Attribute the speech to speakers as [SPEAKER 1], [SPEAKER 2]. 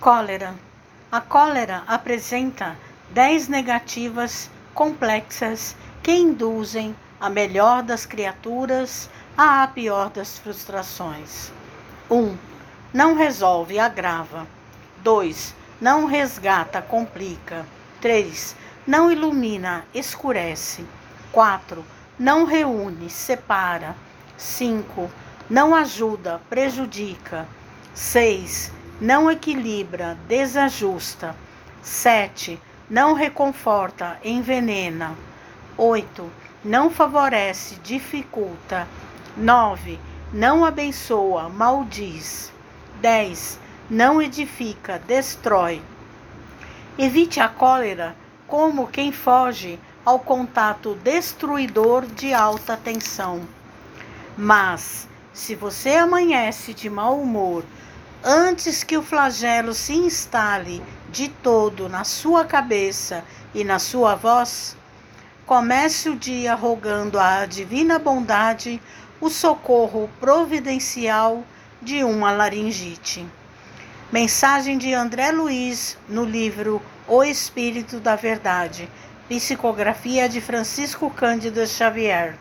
[SPEAKER 1] Cólera. A cólera apresenta dez negativas complexas que induzem a melhor das criaturas à pior das frustrações. 1. Um, não resolve, agrava. 2. Não resgata, complica. 3. Não ilumina, escurece. 4. Não reúne, separa. 5. Não ajuda, prejudica. 6 não equilibra, desajusta. 7. Não reconforta, envenena. 8. Não favorece, dificulta. 9. Não abençoa, maldiz. 10. Não edifica, destrói. Evite a cólera como quem foge ao contato destruidor de alta tensão. Mas, se você amanhece de mau humor, antes que o flagelo se instale de todo na sua cabeça e na sua voz, comece o dia rogando à divina bondade o socorro providencial de uma laringite. Mensagem de André Luiz no livro O Espírito da Verdade, psicografia de Francisco Cândido Xavier.